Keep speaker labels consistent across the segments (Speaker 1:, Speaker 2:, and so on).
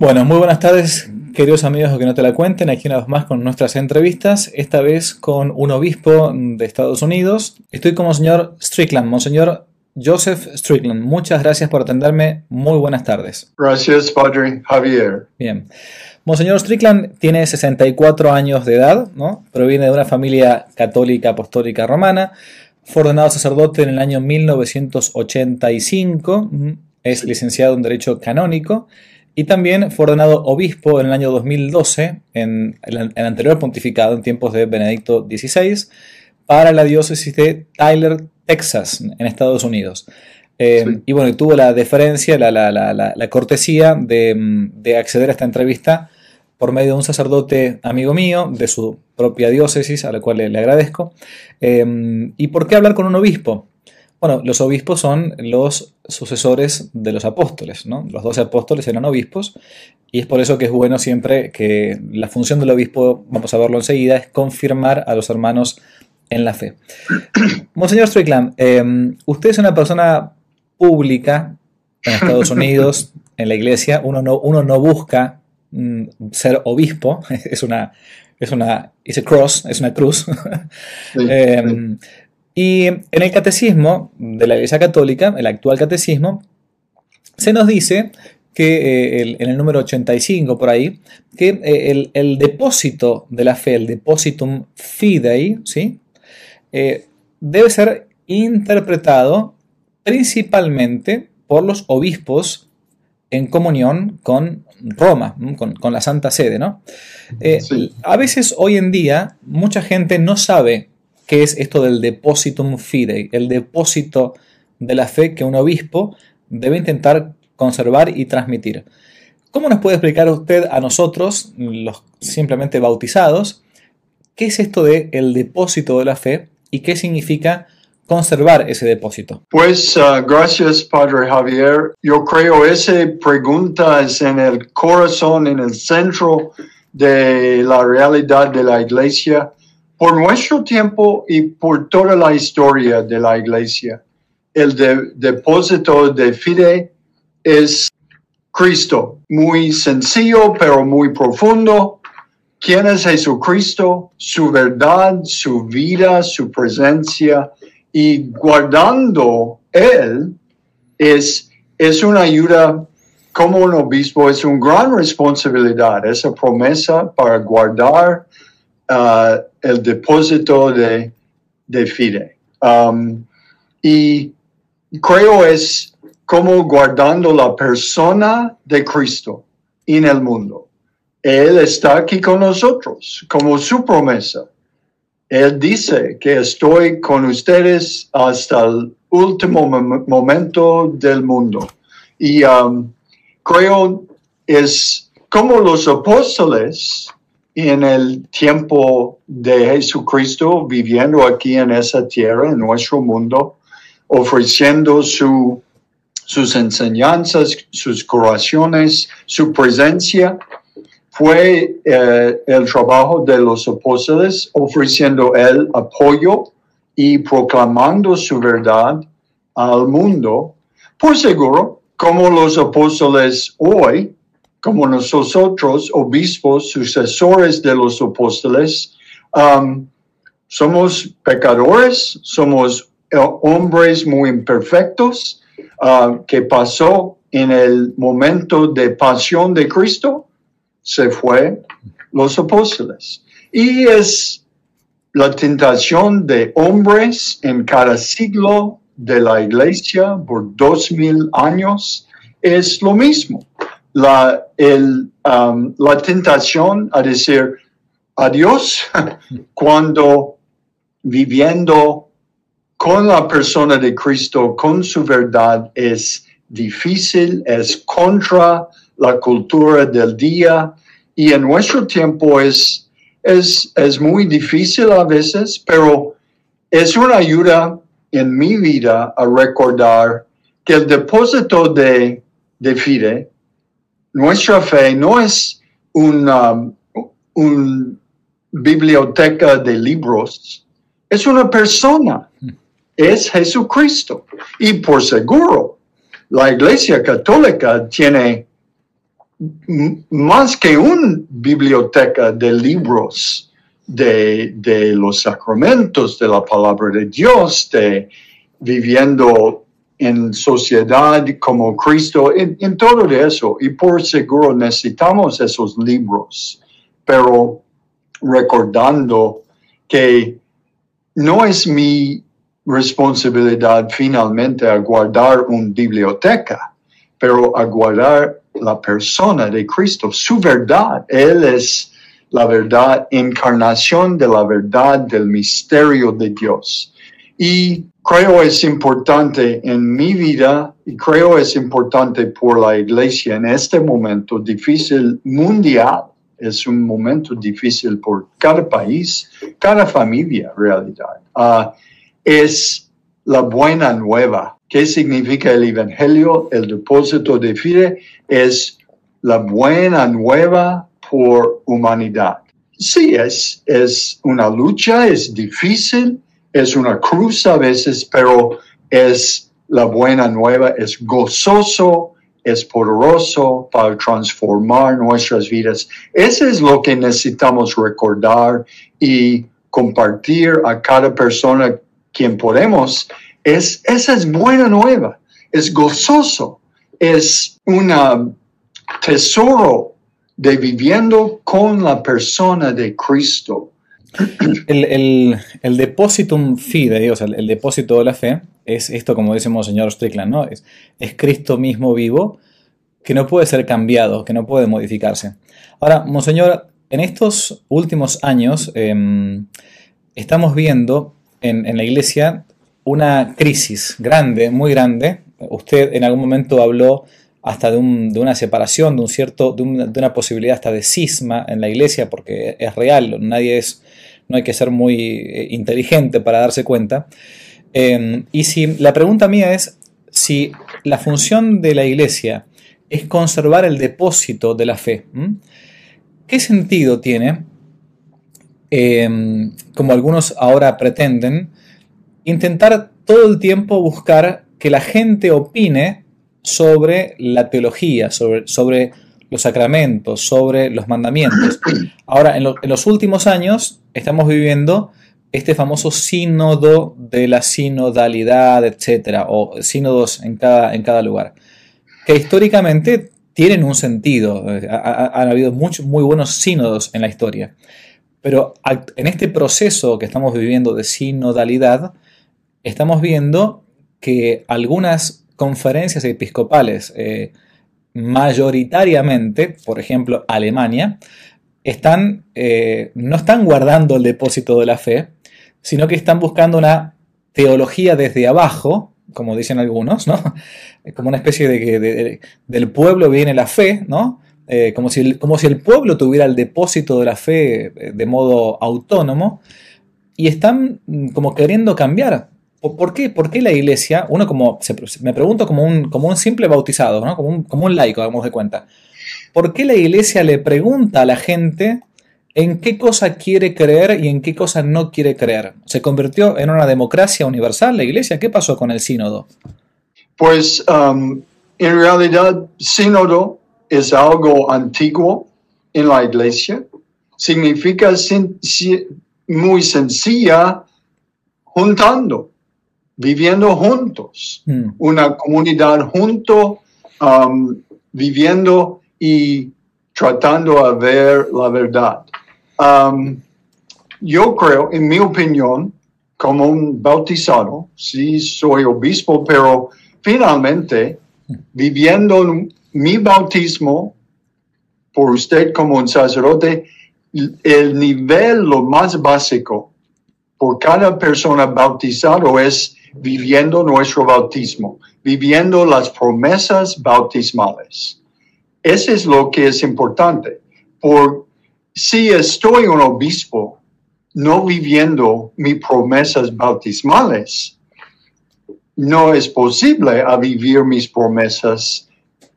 Speaker 1: Bueno, muy buenas tardes, queridos amigos que no te la cuenten, aquí una vez más con nuestras entrevistas, esta vez con un obispo de Estados Unidos. Estoy con Monseñor Strickland, Monseñor Joseph Strickland. Muchas gracias por atenderme, muy buenas tardes.
Speaker 2: Gracias, Padre Javier.
Speaker 1: Bien. Monseñor Strickland tiene 64 años de edad, ¿no? proviene de una familia católica apostólica romana, fue ordenado sacerdote en el año 1985, es licenciado en Derecho Canónico y también fue ordenado obispo en el año 2012, en el, anterior pontificado, en tiempos de Benedicto XVI, para la diócesis de Tyler, Texas, en Estados Unidos. Eh, y bueno, tuvo la deferencia, la, cortesía de, acceder a esta entrevista por medio de un sacerdote amigo mío de su propia diócesis, a la cual le, agradezco. Eh, ¿Y por qué hablar con un obispo? Bueno, los obispos son los sucesores de los apóstoles, ¿no? Los doce apóstoles eran obispos y es por eso que es bueno siempre que la función del obispo, vamos a verlo enseguida, es confirmar a los hermanos en la fe. Monseñor Strickland, em, usted es una persona pública en Estados Unidos, en la iglesia, uno no, uno no busca mm, ser obispo, es una, es una, cross, es una cruz. Em, y en el catecismo de la Iglesia Católica, el actual catecismo, se nos dice que eh, en el número 85 por ahí, que eh, el, depósito de la fe, el depositum fidei, ¿sí? Eh, debe ser interpretado principalmente por los obispos en comunión con Roma, con, la Santa Sede, ¿no? A veces hoy en día mucha gente no sabe qué es esto del depositum fidei, el depósito de la fe que un obispo debe intentar conservar y transmitir. ¿Cómo nos puede explicar usted a nosotros, los simplemente bautizados, qué es esto de depósito de la fe y qué significa conservar ese depósito?
Speaker 2: Pues uh, gracias, Padre Javier. Yo creo esa pregunta es en el corazón, en el centro de la realidad de la iglesia por nuestro tiempo y por toda la historia de la iglesia, el depósito de fide es Cristo, muy sencillo pero muy profundo. ¿Quién es Jesucristo? Su verdad, su vida, su presencia y guardando Él es, es una ayuda como un obispo, es una gran responsabilidad, esa promesa para guardar uh, el depósito de, de FIDE. Um, y creo es como guardando la persona de Cristo en el mundo. Él está aquí con nosotros como su promesa. Él dice que estoy con ustedes hasta el último momento del mundo. Y um, creo es como los apóstoles en el tiempo de Jesucristo viviendo aquí en esa tierra, en nuestro mundo, ofreciendo su, sus enseñanzas, sus curaciones, su presencia, fue eh, el trabajo de los apóstoles ofreciendo el apoyo y proclamando su verdad al mundo. Por seguro, como los apóstoles hoy, como nosotros, obispos, sucesores de los apóstoles, um, somos pecadores, somos eh, hombres muy imperfectos, uh, que pasó en el momento de pasión de Cristo, se fue los apóstoles. Y es la tentación de hombres en cada siglo de la iglesia por dos mil años, es lo mismo la, el, um, la tentación a decir adiós cuando viviendo con la persona de Cristo, con su verdad, es difícil, es contra la cultura del día. Y en nuestro tiempo es, es, es muy difícil a veces, pero es una ayuda en mi vida a recordar que el depósito de, de fide nuestra fe no es una, biblioteca de libros, es una persona, es Jesucristo. Y por seguro, la Iglesia Católica tiene más que una biblioteca de libros de, de, los sacramentos de la palabra de Dios, de viviendo en sociedad como Cristo, en, todo eso. Y por seguro necesitamos esos libros, pero recordando que no es mi responsabilidad finalmente a una biblioteca, pero a guardar la persona de Cristo, su verdad. Él es la verdad, encarnación de la verdad del misterio de Dios. Y creo es importante en mi vida y creo es importante por la iglesia en este momento difícil mundial. Es un momento difícil por cada país, cada familia, realidad. Uh, es la buena nueva. ¿Qué significa el Evangelio? El depósito de fe es la buena nueva por humanidad. Sí, es, es una lucha, es difícil, es una cruz a veces, pero es la buena nueva, es gozoso, es poderoso para transformar nuestras vidas. Eso es lo que necesitamos recordar y compartir a cada persona quien podemos. Es, esa es buena nueva, es gozoso, es un tesoro de viviendo con la persona de Cristo.
Speaker 1: El, el, el depositum fide, o sea, el, depósito de la fe, es esto, como dice señor Strickland, ¿no? Es, es Cristo mismo vivo, que no puede ser cambiado, que no puede modificarse. Ahora, Monseñor, en estos últimos años em, estamos viendo en, la iglesia una crisis grande, muy grande. Usted en algún momento habló hasta de, un, de una separación, de, un cierto, de, una posibilidad hasta de cisma en la iglesia, porque es real, nadie es, no hay que ser muy eh, inteligente para darse cuenta. Em, y si la pregunta mía es si la función de la iglesia es conservar el depósito de la fe, ¿qué sentido tiene, em, como algunos ahora pretenden, intentar todo el tiempo buscar que la gente opine sobre la teología, sobre, sobre los sacramentos, sobre los mandamientos. Ahora, en, los últimos años estamos viviendo este famoso sínodo de la sinodalidad, etcétera, o sínodos en cada, en cada lugar, que históricamente tienen un sentido. Eh, han habido muchos, muy buenos sínodos en la historia. Pero en este proceso que estamos viviendo de sinodalidad, estamos viendo que algunas conferencias episcopales, eh, mayoritariamente, por ejemplo, Alemania, eh, no están guardando el depósito de la fe, sino que están buscando una teología desde abajo, como dicen algunos, ¿no? Como una especie de que del pueblo viene la fe, ¿no? Eh, como, si el, pueblo tuviera el depósito de la fe de modo autónomo, y están mm, como queriendo cambiar ¿Por qué, ¿Por qué la iglesia, uno como, me pregunto como un, como un simple bautizado, ¿no? como, un, como un laico, hagamos de cuenta, ¿por qué la iglesia le pregunta a la gente en qué cosa quiere creer y en qué cosa no quiere creer? ¿Se convirtió en una democracia universal la iglesia? ¿Qué pasó con el sínodo?
Speaker 2: Pues um, en realidad sínodo es algo antiguo en la iglesia. Significa muy sencilla juntando viviendo juntos, mm. una comunidad junto, um, viviendo y tratando de ver la verdad. Um, yo creo, en mi opinión, como un bautizado, sí soy obispo, pero finalmente, viviendo mi bautismo por usted como un sacerdote, el nivel lo más básico por cada persona bautizado es viviendo nuestro bautismo, viviendo las promesas bautismales. Eso es lo que es importante. Por si estoy un obispo no viviendo mis promesas bautismales, no es posible vivir mis promesas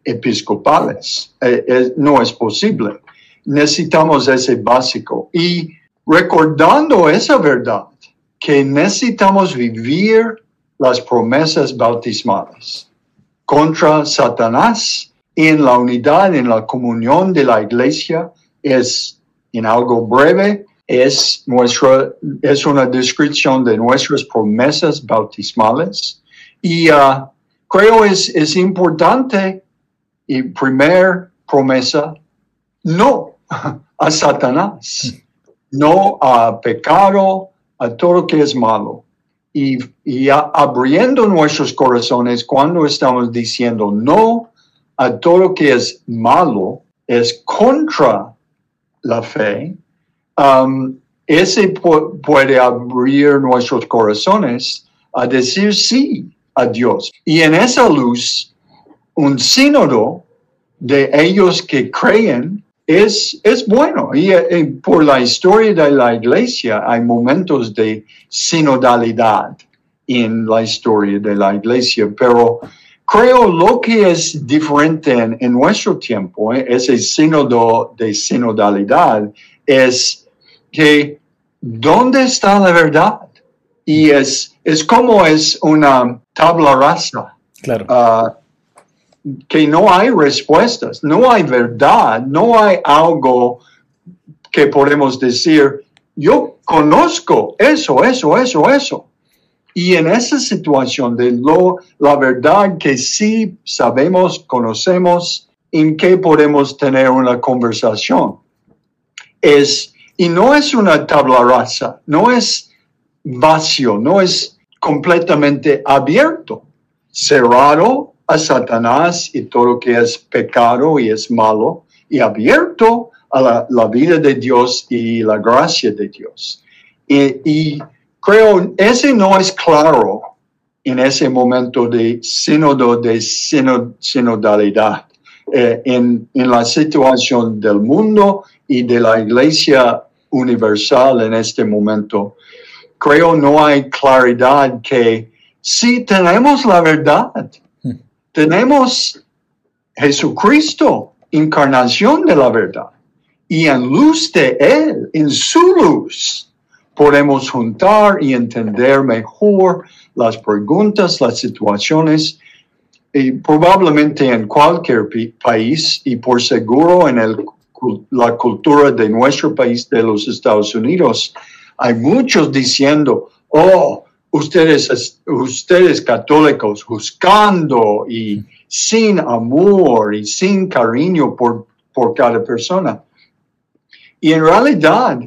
Speaker 2: episcopales. Eh, eh, no es posible. Necesitamos ese básico. Y recordando esa verdad, que necesitamos vivir las promesas bautismales contra Satanás en la unidad, en la comunión de la iglesia, es en algo breve, es, nuestra, es una descripción de nuestras promesas bautismales. Y uh, creo es, es importante, y primer promesa, no a Satanás, no a pecado, a todo lo que es malo. Y, y abriendo nuestros corazones cuando estamos diciendo no a todo lo que es malo, es contra la fe, um, ese puede abrir nuestros corazones a decir sí a Dios. Y en esa luz, un sínodo de ellos que creen es, es bueno. Y, y, por la historia de la iglesia hay momentos de sinodalidad en la historia de la iglesia, pero creo lo que es diferente en, en nuestro tiempo, eh, ese sínodo de sinodalidad, es que ¿dónde está la verdad? Y es, es como es una tabla rasa.
Speaker 1: Claro.
Speaker 2: Uh, que no hay respuestas, no hay verdad, no hay algo que podemos decir, yo conozco eso, eso, eso, eso. Y en esa situación de lo, la verdad que sí sabemos, conocemos, en qué podemos tener una conversación. Es, y no es una tabla rasa, no es vacío, no es completamente abierto, cerrado a Satanás y todo lo que es pecado y es malo, y abierto a la, vida de Dios y la gracia de Dios. Y, y creo, ese no es claro en ese momento de sínodo, de sinodalidad, eh, en, en la situación del mundo y de la iglesia universal en este momento. Creo no hay claridad que si tenemos la verdad, tenemos Jesucristo, encarnación de la verdad, y en luz de Él, en su luz, podemos juntar y entender mejor las preguntas, las situaciones, y probablemente en cualquier país y por seguro en el, la cultura de nuestro país, de los Estados Unidos, hay muchos diciendo, oh, ustedes, ustedes católicos buscando y sin amor y sin cariño por, por cada persona. Y en realidad,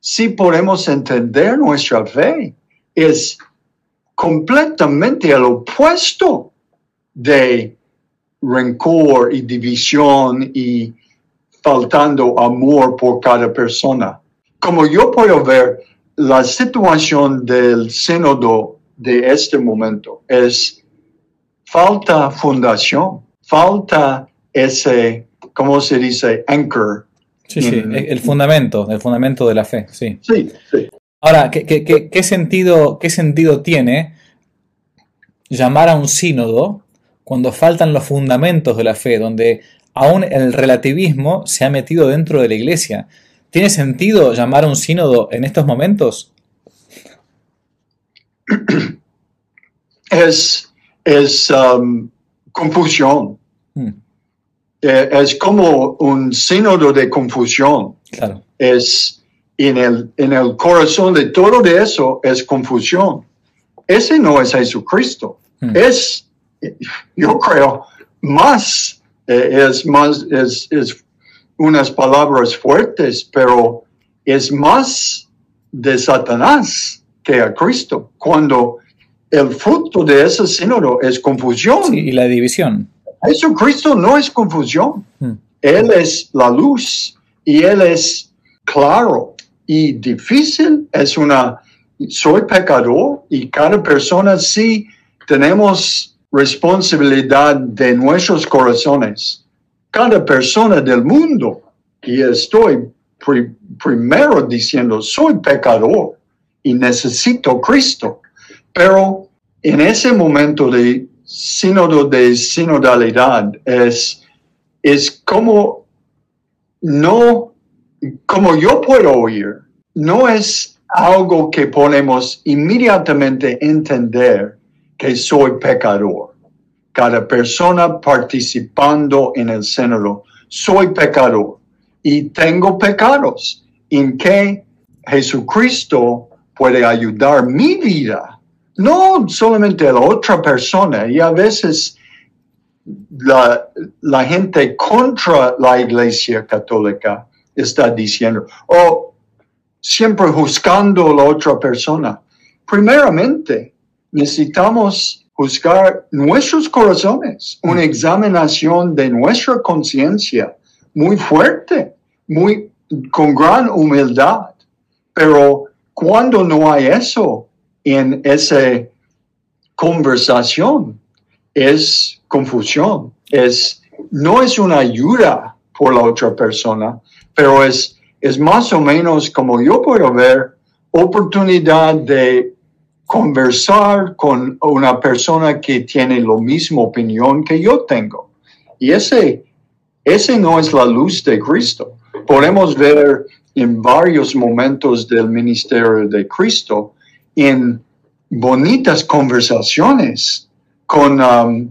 Speaker 2: si podemos entender nuestra fe, es completamente el opuesto de rencor y división y faltando amor por cada persona. Como yo puedo ver, la situación del sínodo de este momento es falta fundación, falta ese, ¿cómo se dice? Anchor.
Speaker 1: Sí, sí, el fundamento, el fundamento de la fe, sí.
Speaker 2: Sí, sí.
Speaker 1: Ahora, ¿qué, qué, qué, qué sentido, ¿qué sentido tiene llamar a un sínodo cuando faltan los fundamentos de la fe, donde aún el relativismo se ha metido dentro de la iglesia? ¿Tiene sentido llamar a un sínodo en estos momentos?
Speaker 2: Es, es um, confusión.
Speaker 1: Hmm.
Speaker 2: Eh, es como un sínodo de confusión.
Speaker 1: Claro.
Speaker 2: Es en el, en el corazón de todo de eso es confusión. Ese no es Jesucristo.
Speaker 1: Hmm.
Speaker 2: Es, yo creo, más, eh, es más, es, es unas palabras fuertes, pero es más de Satanás que a Cristo, cuando el fruto de ese sínodo es confusión.
Speaker 1: Sí, y la división.
Speaker 2: Jesucristo no es confusión.
Speaker 1: Hmm.
Speaker 2: Él es la luz y Él es claro y difícil. Es una, soy pecador y cada persona sí tenemos responsabilidad de nuestros corazones cada persona del mundo. Y estoy primero diciendo, soy pecador y necesito Cristo. Pero en ese momento de sínodo de sinodalidad es, es como no, como yo puedo oír, no es algo que podemos inmediatamente entender que soy pecador. Cada persona participando en el cénalo. Soy pecador y tengo pecados en que Jesucristo puede ayudar mi vida, no solamente a la otra persona. Y a veces la, la gente contra la iglesia católica está diciendo, oh, siempre juzgando a la otra persona. Primeramente, necesitamos juzgar nuestros corazones, una examinación de nuestra conciencia muy fuerte, muy con gran humildad. Pero cuando no hay eso en esa conversación, es confusión, es, no es una ayuda por la otra persona, pero es, es más o menos como yo puedo ver oportunidad de conversar con una persona que tiene la misma opinión que yo tengo. Y ese, ese no es la luz de Cristo. Podemos ver en varios momentos del ministerio de Cristo en bonitas conversaciones con um,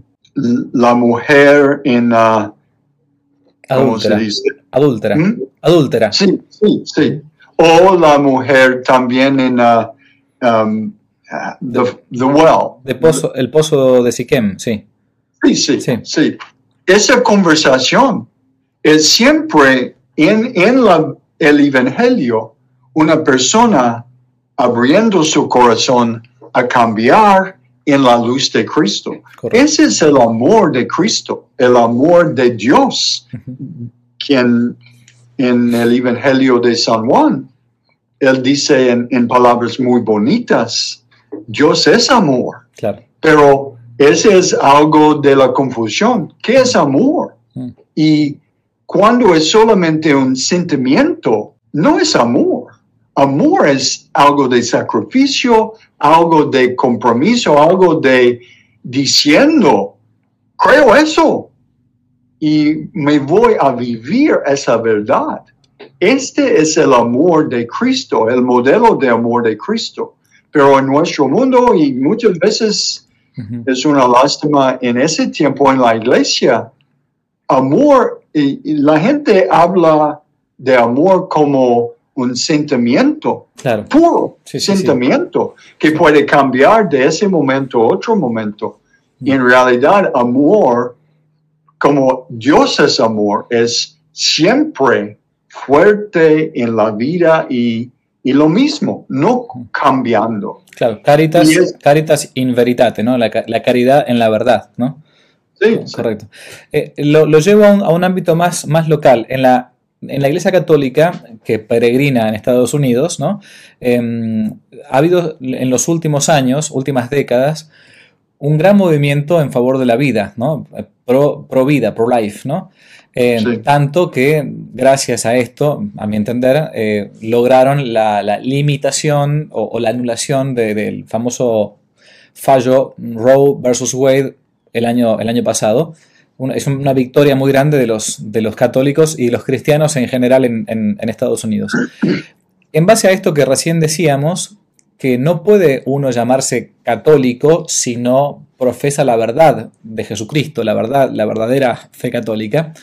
Speaker 2: la mujer en... Uh,
Speaker 1: ¿cómo se dice? Adúltera. ¿Mm? Adúltera.
Speaker 2: Sí, sí, sí. O la mujer también en uh, um, the, the, well.
Speaker 1: De pozo, el pozo de Siquem, sí.
Speaker 2: Sí, sí, sí. sí. Esa conversación es siempre en, en la, el Evangelio una persona abriendo su corazón a cambiar en la luz de Cristo. Ese es el amor de Cristo, el amor de Dios, quien en el Evangelio de San Juan, él dice en, palabras muy bonitas, Dios es amor. Pero ese es algo de la confusión. ¿Qué es amor? Mm. Y cuando es solamente un sentimiento, no es amor. Amor es algo de sacrificio, algo de compromiso, algo de diciendo, creo eso y me voy a vivir esa verdad. Este es el amor de Cristo, el modelo de amor de Cristo. Pero en nuestro mundo y muchas veces es una lástima en ese tiempo en la iglesia, amor, y, la gente habla de amor como un sentimiento puro, sentimiento que puede cambiar de ese momento a otro momento. Y en realidad, amor, como Dios es amor, es siempre fuerte en la vida y, lo mismo, no cambiando.
Speaker 1: Claro, caritas, caritas in veritate, ¿no? La, caridad en la verdad, ¿no?
Speaker 2: Sí,
Speaker 1: correcto. Eh, lo, llevo a un, ámbito más, más local. En la, en la Iglesia Católica, que peregrina en Estados Unidos, ¿no? Em, ha habido en los últimos años, últimas décadas, un gran movimiento en favor de la vida, ¿no? Pro, pro vida, pro life, ¿no? Em, tanto que gracias a esto, a mi entender, eh, lograron la, limitación o, la anulación del famoso fallo Roe versus Wade el año, el año pasado, es una victoria muy grande de los, de los católicos y los cristianos en general en, Estados Unidos. En base a esto que recién decíamos, que no puede uno llamarse católico si no profesa la verdad de Jesucristo, la verdad, la verdadera fe católica.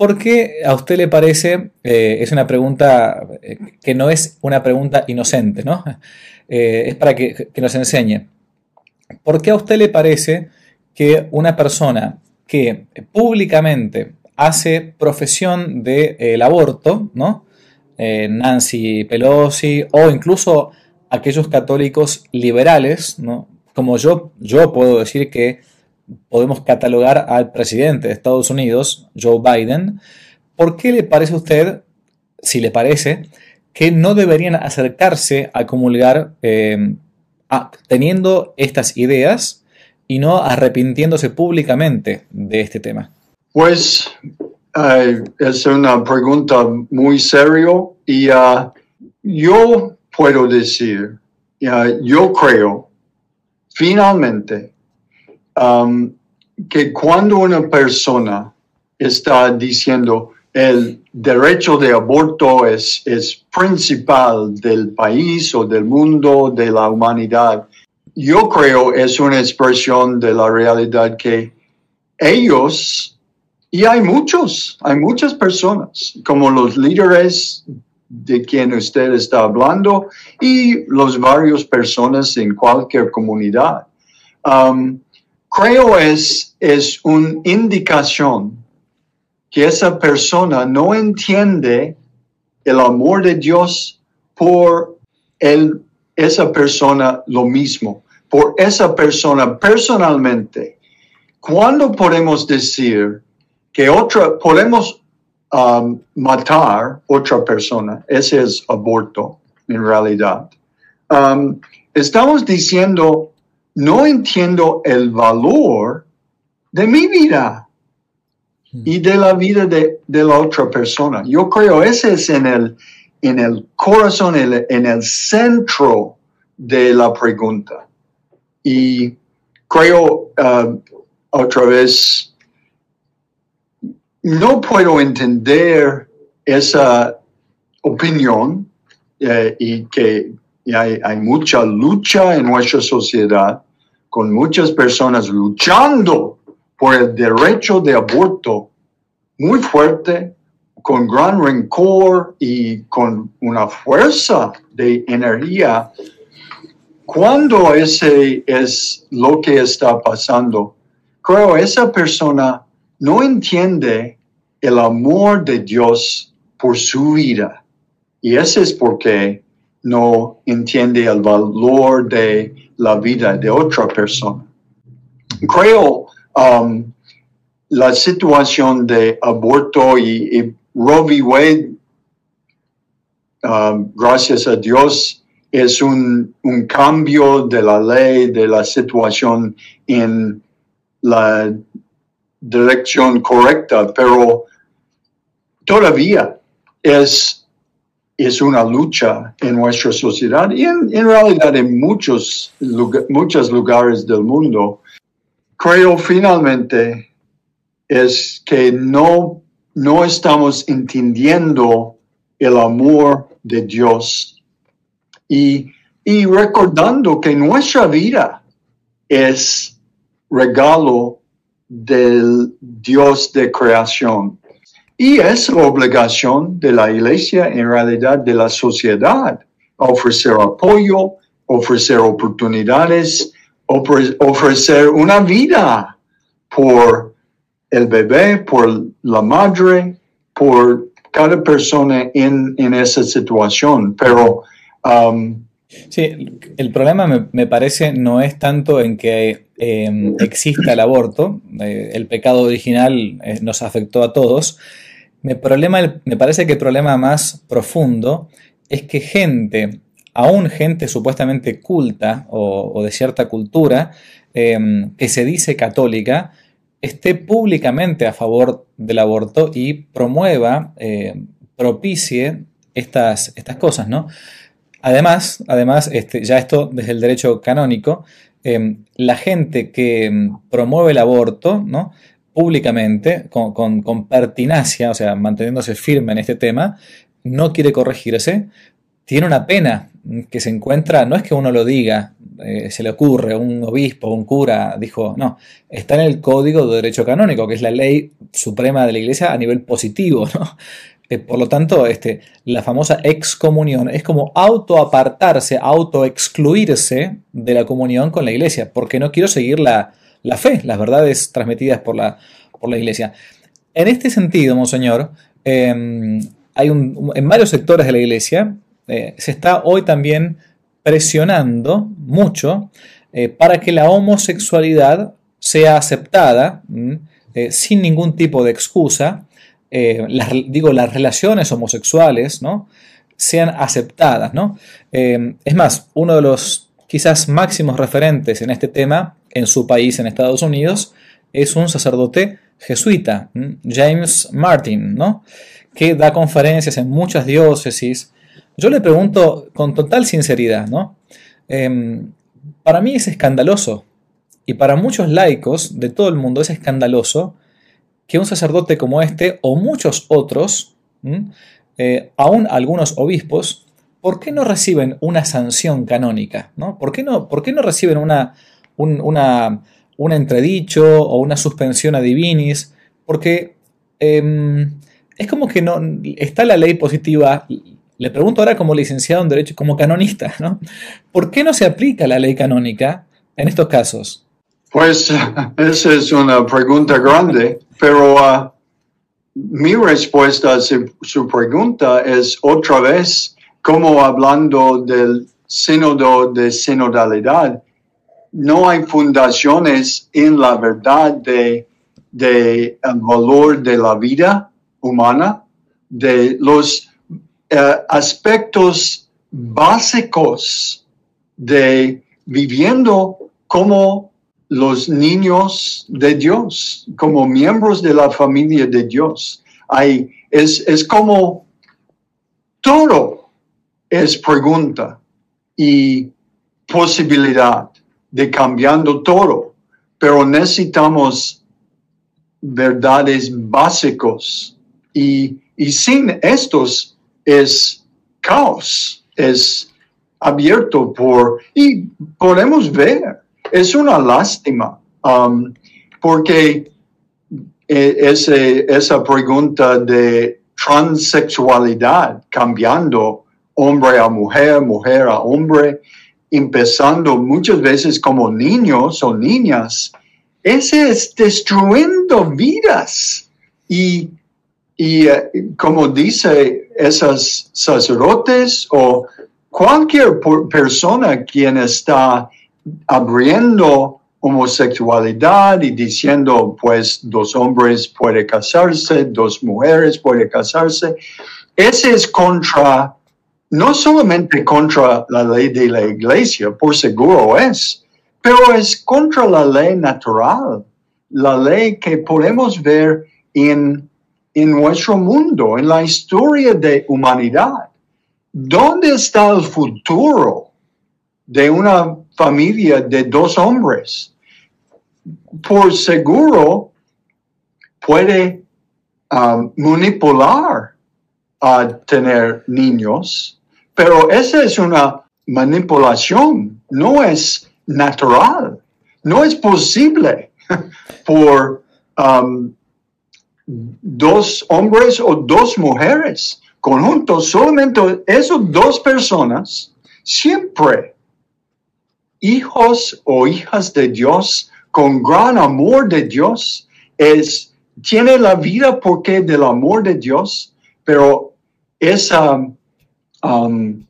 Speaker 1: ¿Por qué a usted le parece, eh, es una pregunta eh, que no es una pregunta inocente, ¿no? Eh, es para que, nos enseñe. ¿Por qué a usted le parece que una persona que públicamente hace profesión del de, aborto, ¿no? Nancy Pelosi o incluso aquellos católicos liberales, ¿no? como yo, yo puedo decir que podemos catalogar al presidente de Estados Unidos, Joe Biden, ¿por qué le parece a usted, si le parece, que no deberían acercarse a comulgar eh, teniendo estas ideas y no arrepintiéndose públicamente de este tema?
Speaker 2: Pues es una pregunta muy serio y uh, yo puedo decir, uh, yo creo finalmente um, que cuando una persona está diciendo el derecho de aborto es, es principal del país o del mundo, de la humanidad, yo creo es una expresión de la realidad que ellos, y hay muchos, hay muchas personas, como los líderes de quien usted está hablando y los varios personas en cualquier comunidad. Um, creo es, es una indicación que esa persona no entiende el amor de Dios por esa persona lo mismo, por esa persona personalmente. ¿Cuándo podemos decir que otra, podemos um, matar otra persona? Ese es aborto, en realidad. Um, estamos diciendo, no entiendo el valor de mi vida y de la vida de, la otra persona. Yo creo ese es en el, en el corazón, en el centro de la pregunta. Y creo uh, otra vez, no puedo entender esa opinión eh, y que hay, hay mucha lucha en nuestra sociedad con muchas personas luchando por el derecho de aborto muy fuerte, con gran rencor y con una fuerza de energía. Cuando ese es lo que está pasando, creo esa persona no entiende el amor de Dios por su vida. Y ese es porque no entiende el valor de la vida de otra persona. Creo Um, la situación de aborto y, Roe v. Wade, um, gracias a Dios, es un, un, cambio de la ley, de la situación en la dirección correcta, pero todavía es, es una lucha en nuestra sociedad y en, realidad en muchos, muchos lugares del mundo creo finalmente es que no, no estamos entendiendo el amor de Dios y, y recordando que nuestra vida es regalo del Dios de creación. Y es obligación de la iglesia, en realidad de la sociedad, ofrecer apoyo, ofrecer oportunidades, ofrecer una vida por el bebé, por la madre, por cada persona en, esa situación. Pero...
Speaker 1: Um, sí, el problema me, parece no es tanto en que em, exista el aborto, eh, el pecado original eh, nos afectó a todos. Me, parece que el problema más profundo es que gente aún gente supuestamente culta o, de cierta cultura em, que se dice católica esté públicamente a favor del aborto y promueva, em, propicie estas, estas cosas, ¿no? Además, además este, ya esto desde el derecho canónico, em, la gente que promueve el aborto, ¿no? Públicamente, con, con, pertinacia, o sea, manteniéndose firme en este tema, no quiere corregirse, tiene una pena que se encuentra, no es que uno lo diga, eh, se le ocurre, un obispo, un cura dijo, no, está en el Código de Derecho Canónico, que es la ley suprema de la Iglesia a nivel positivo. Eh, por lo tanto, este, la famosa excomunión es como autoapartarse, autoexcluirse de la comunión con la Iglesia, porque no quiero seguir la, fe, las verdades transmitidas por la, por la Iglesia. En este sentido, Monseñor, em, hay un, en varios sectores de la Iglesia eh, se está hoy también presionando mucho eh, para que la homosexualidad sea aceptada eh, sin ningún tipo de excusa. digo, las relaciones homosexuales ¿no? sean aceptadas. ¿no? es más, uno de los quizás máximos referentes en este tema en su país, en Estados Unidos, es un sacerdote jesuita, James Martin, ¿no? que da conferencias en muchas diócesis yo le pregunto con total sinceridad, ¿no? Em, para mí es escandaloso, y para muchos laicos de todo el mundo es escandaloso que un sacerdote como este o muchos otros, eh, aún algunos obispos, ¿por qué no reciben una sanción canónica? ¿no? ¿Por, qué no, ¿Por qué no reciben una, una, un entredicho o una suspensión a divinis, porque em, es como que no está la ley positiva. Le pregunto ahora como licenciado en Derecho, como canonista, ¿no? ¿Por qué no se aplica la ley canónica en estos casos?
Speaker 2: Pues esa es una pregunta grande, pero uh, mi respuesta a su, pregunta es otra vez, como hablando del sínodo de sinodalidad, no hay fundaciones en la verdad de, de el valor de la vida humana, de los eh, aspectos básicos de viviendo como los niños de Dios, como miembros de la familia de Dios. Hay, es, es como todo es pregunta y posibilidad de cambiando todo, pero necesitamos verdades básicos. Y, y sin estos es caos, es abierto por, y podemos ver es una lástima, um, porque eh, ese, esa pregunta de transexualidad, cambiando hombre a mujer, mujer a hombre, empezando muchas veces como niños o niñas, ese es destruyendo vidas. Y, y eh, como dice esos sacerdotes o cualquier persona quien está abriendo homosexualidad y diciendo, pues, dos hombres pueden casarse, dos mujeres pueden casarse. Ese es contra, no solamente contra la ley de la iglesia, por seguro es, pero es contra la ley natural, la ley que podemos ver en, en nuestro mundo, en la historia de humanidad. ¿Dónde está el futuro de una familia de dos hombres. Por seguro puede um, manipular a tener niños, pero esa es una manipulación, no es natural, no es posible por um, dos hombres o dos mujeres conjuntos, solamente esas dos personas siempre hijos o hijas de Dios con gran amor de Dios, es, tiene la vida porque del amor de Dios, pero esa, um,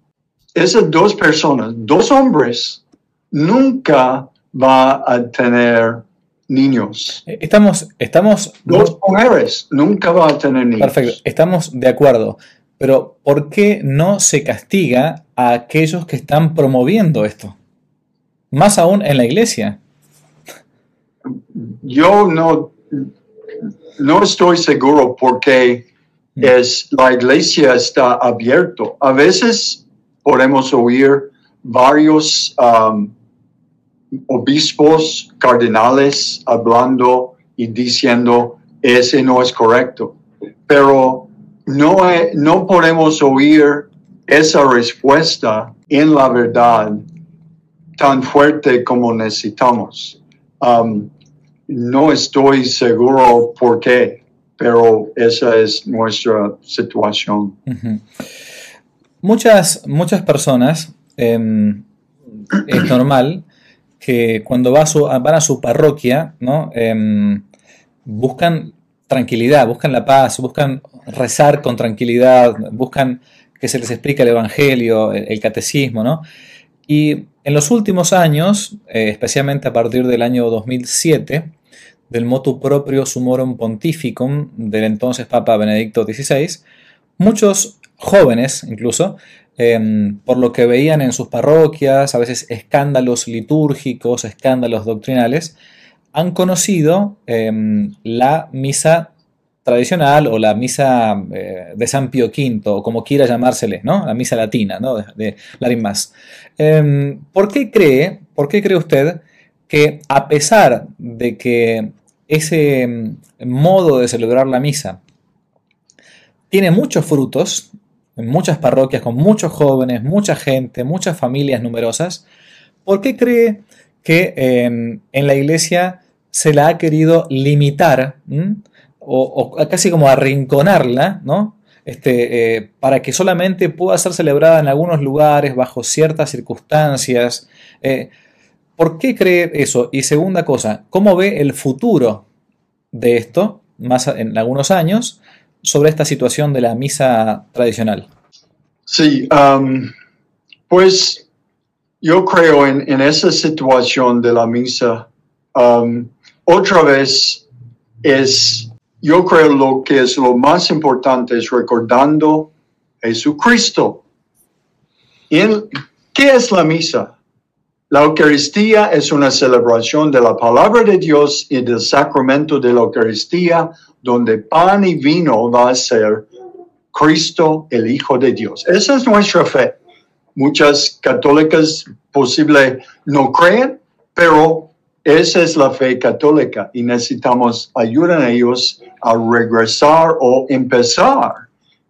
Speaker 2: esas dos personas, dos hombres, nunca va a tener niños.
Speaker 1: Estamos, estamos.
Speaker 2: Dos mujeres nunca va a tener niños.
Speaker 1: Perfecto, estamos de acuerdo. Pero ¿por qué no se castiga a aquellos que están promoviendo esto? Más aún en la iglesia.
Speaker 2: Yo no, no estoy seguro porque mm. Es, la iglesia está abierto. A veces podemos oír varios um, obispos, cardenales hablando y diciendo ese no es correcto. Pero no, no podemos oír esa respuesta en la verdad tan fuerte como necesitamos. Um, no estoy seguro por qué, pero esa es nuestra situación.
Speaker 1: Muchas, muchas personas, em, es normal que cuando van a su parroquia, ¿no? Em, buscan tranquilidad, buscan la paz, buscan rezar con tranquilidad, buscan que se les explique el Evangelio, el, el catecismo, ¿no? Y en los últimos años, eh, especialmente a partir del año 2007, del motu proprio sumorum pontificum del entonces Papa Benedicto XVI, muchos jóvenes incluso, em, por lo que veían en sus parroquias, a veces escándalos litúrgicos, escándalos doctrinales, han conocido em, la misa tradicional o la misa eh, de San Pío V, o como quiera llamársele, ¿no? La misa latina, ¿no? De, de. Em, ¿Por qué cree, por qué cree usted que a pesar de que ese em, modo de celebrar la misa tiene muchos frutos, en muchas parroquias, con muchos jóvenes, mucha gente, muchas familias numerosas, ¿por qué cree que en, la iglesia se la ha querido limitar o, casi como arrinconarla, ¿no? Este, eh, para que solamente pueda ser celebrada en algunos lugares, bajo ciertas circunstancias. Eh, ¿Por qué cree eso? Y segunda cosa, ¿cómo ve el futuro de esto, más en algunos años, sobre esta situación de la misa tradicional?
Speaker 2: Sí, um, pues yo creo en, esa situación de la misa. Um, otra vez es yo creo lo que es lo más importante es recordando Jesucristo. ¿Qué es la misa? La Eucaristía es una celebración de la palabra de Dios y del sacramento de la Eucaristía, donde pan y vino va a ser Cristo, el Hijo de Dios. Esa es nuestra fe. Muchas católicas posible no creen, pero esa es la fe católica y necesitamos ayudar a ellos a regresar o empezar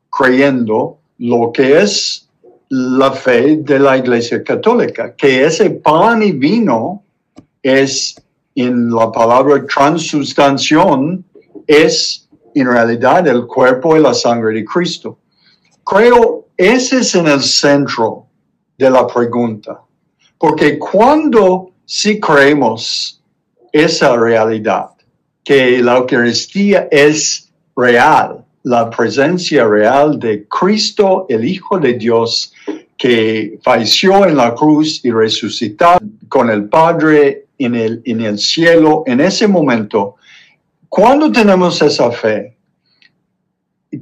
Speaker 2: creyendo lo que es la fe de la Iglesia Católica, que ese pan y vino es en la palabra transustanciación, es en realidad el cuerpo y la sangre de Cristo. Creo, ese es en el centro de la pregunta, porque cuando si creemos esa realidad, que la Eucaristía es real, la presencia real de Cristo, el Hijo de Dios, que falleció en la cruz y resucitó con el Padre en el, en el cielo, en ese momento, cuando tenemos esa fe,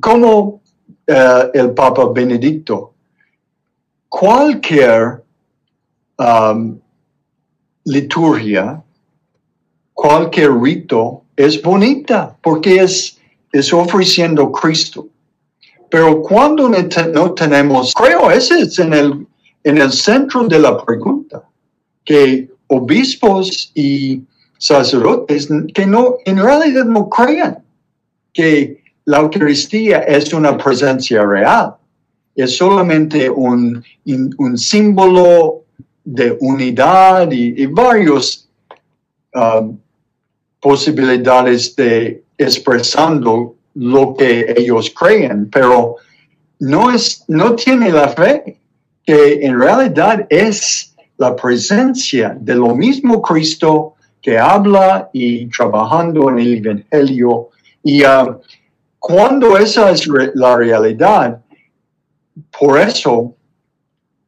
Speaker 2: como eh, el Papa Benedicto, cualquier um, liturgia, cualquier rito es bonita porque es, es ofreciendo Cristo. Pero cuando no tenemos, creo ese es en el, en el centro de la pregunta, que obispos y sacerdotes que no, en realidad no crean que la Eucaristía es una presencia real, es solamente un, un símbolo de unidad y, varios um, posibilidades de expresando lo que ellos creen, pero no, es, no tiene la fe que en realidad es la presencia de lo mismo Cristo que habla y trabajando en el Evangelio. Y uh, cuando esa es la realidad, por eso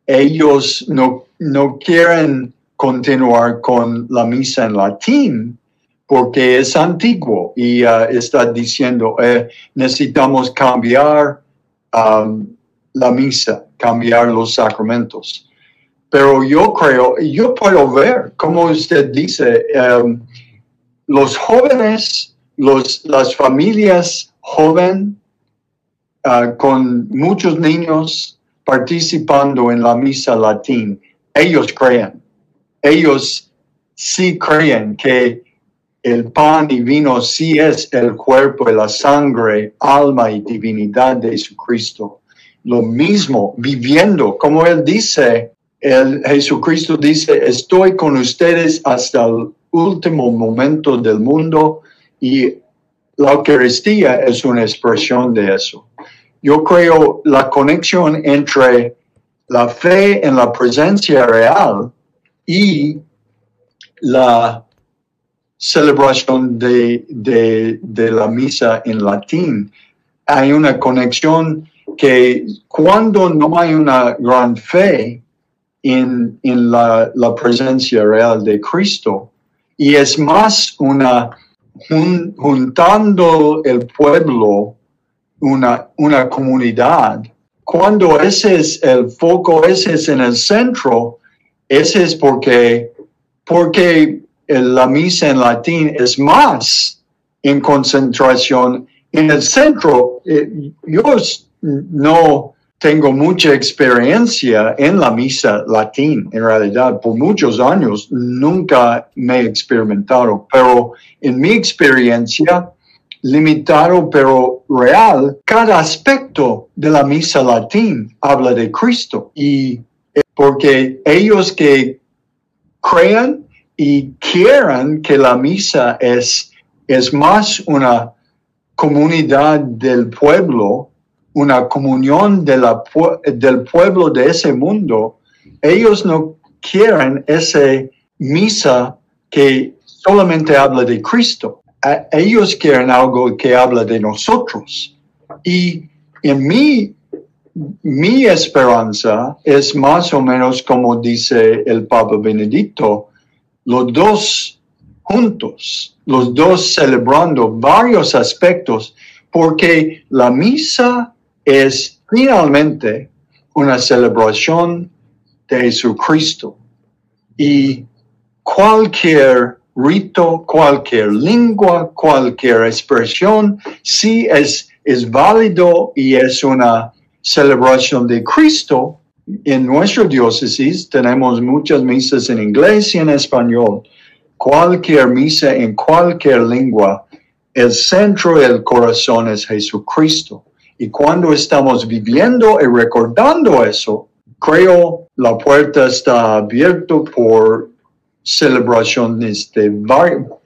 Speaker 2: ellos no no quieren continuar con la misa en latín porque es antiguo y uh, está diciendo eh, necesitamos cambiar la misa, cambiar los sacramentos. Pero yo creo, yo puedo ver, como usted dice, um, los jóvenes, los, las familias jóvenes uh, con muchos niños participando en la misa latín ellos creen, ellos sí creen que el pan y vino sí es el cuerpo y la sangre, alma y divinidad de Jesucristo. Lo mismo, viviendo, como él dice, Jesucristo dice, estoy con ustedes hasta el último momento del mundo y la Eucaristía es una expresión de eso. Yo creo la conexión entre la fe en la presencia real y la celebración de, la misa en latín. Hay una conexión que cuando no hay una gran fe en, la, presencia real de Cristo, y es más una juntando el pueblo, una, una comunidad, cuando ese es el foco, ese es en el centro, ese es porque, porque la misa en latín es más en concentración en el centro. Eh, yo no tengo mucha experiencia en la misa latín, en realidad, por muchos años nunca me he experimentado, pero en mi experiencia, limitado pero real, cada aspecto de la misa latín habla de Cristo y porque ellos que crean y quieren que la misa es, es más una comunidad del pueblo, una comunión de la, del pueblo de ese mundo, ellos no quieren esa misa que solamente habla de Cristo. Ellos quieren algo que habla de nosotros. Y en mi, mi esperanza es más o menos como dice el Papa Benedicto, los dos juntos, los dos celebrando varios aspectos, porque la misa es finalmente una celebración de Jesucristo. Y cualquier rito, cualquier lengua, cualquier expresión, sí es, es válido y es una celebración de Cristo. En nuestra diócesis tenemos muchas misas en inglés y en español. Cualquier misa en cualquier lengua, el centro del corazón es Jesucristo. Y cuando estamos viviendo y recordando eso, creo la puerta está abierta por celebraciones de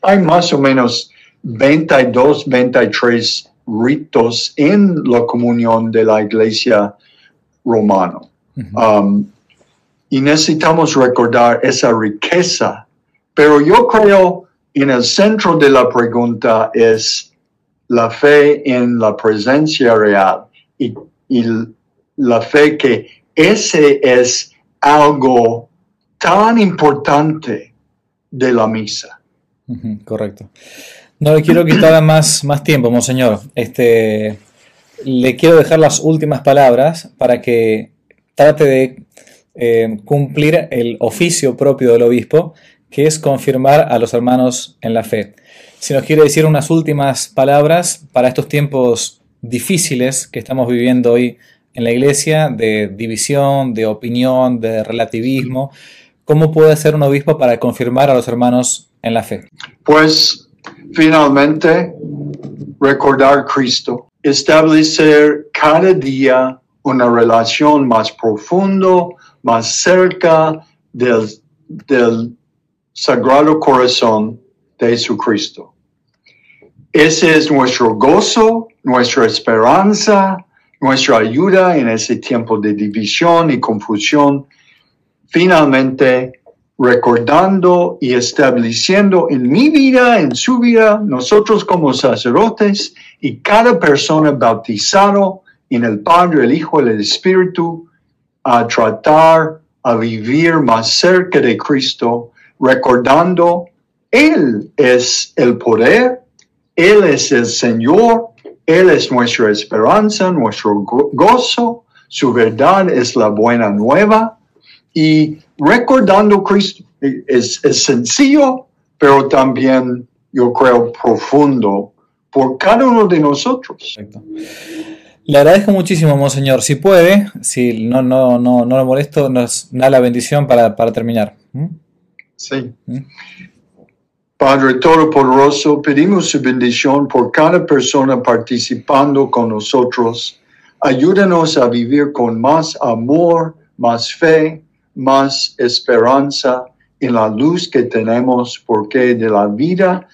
Speaker 2: hay más o menos 22, 23 ritos en la comunión de la iglesia romana. Um, y necesitamos recordar esa riqueza, pero yo creo en el centro de la pregunta es la fe en la presencia real y, y la fe que ese es algo tan importante de la misa.
Speaker 1: Correcto. No le quiero quitar más, más tiempo, monseñor. Este, le quiero dejar las últimas palabras para que trate de eh, cumplir el oficio propio del obispo, que es confirmar a los hermanos en la fe. Si nos quiere decir unas últimas palabras para estos tiempos difíciles que estamos viviendo hoy en la iglesia, de división, de opinión, de relativismo, ¿Cómo puede ser un obispo para confirmar a los hermanos en la fe?
Speaker 2: Pues finalmente recordar Cristo, establecer cada día una relación más profundo, más cerca del, del Sagrado Corazón de Jesucristo. Ese es nuestro gozo, nuestra esperanza, nuestra ayuda en ese tiempo de división y confusión finalmente recordando y estableciendo en mi vida, en su vida, nosotros como sacerdotes y cada persona bautizado en el Padre, el Hijo el Espíritu, a tratar, a vivir más cerca de Cristo, recordando, Él es el poder, Él es el Señor, Él es nuestra esperanza, nuestro gozo, su verdad es la buena nueva y recordando Cristo es, sencillo, pero también yo creo profundo por cada uno de nosotros.
Speaker 1: Le agradezco muchísimo, Monseñor. Si puede, si no, no, no, no lo molesto, nos da la bendición para, terminar. ¿Mm?
Speaker 2: Sí. ¿Mm? Padre Todopoderoso, pedimos su bendición por cada persona participando con nosotros. Ayúdanos a vivir con más amor, más fe, más esperanza en la luz que tenemos, porque de la vida,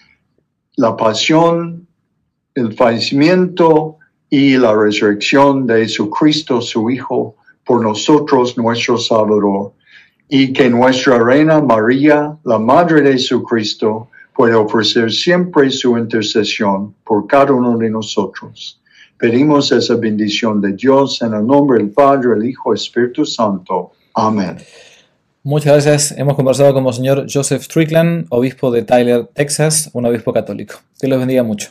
Speaker 2: la pasión, el fallecimiento y la resurrección de Jesucristo, su Hijo, por nosotros, nuestro Salvador, y que nuestra Reina María, la Madre de Jesucristo, pueda ofrecer siempre su intercesión por cada uno de nosotros. Pedimos esa bendición de Dios en el nombre del Padre, el Hijo, el Espíritu Santo. Amén.
Speaker 1: Muchas gracias. Hemos conversado con el señor Joseph Strickland, obispo de Tyler, Texas, un obispo católico. Que los bendiga mucho.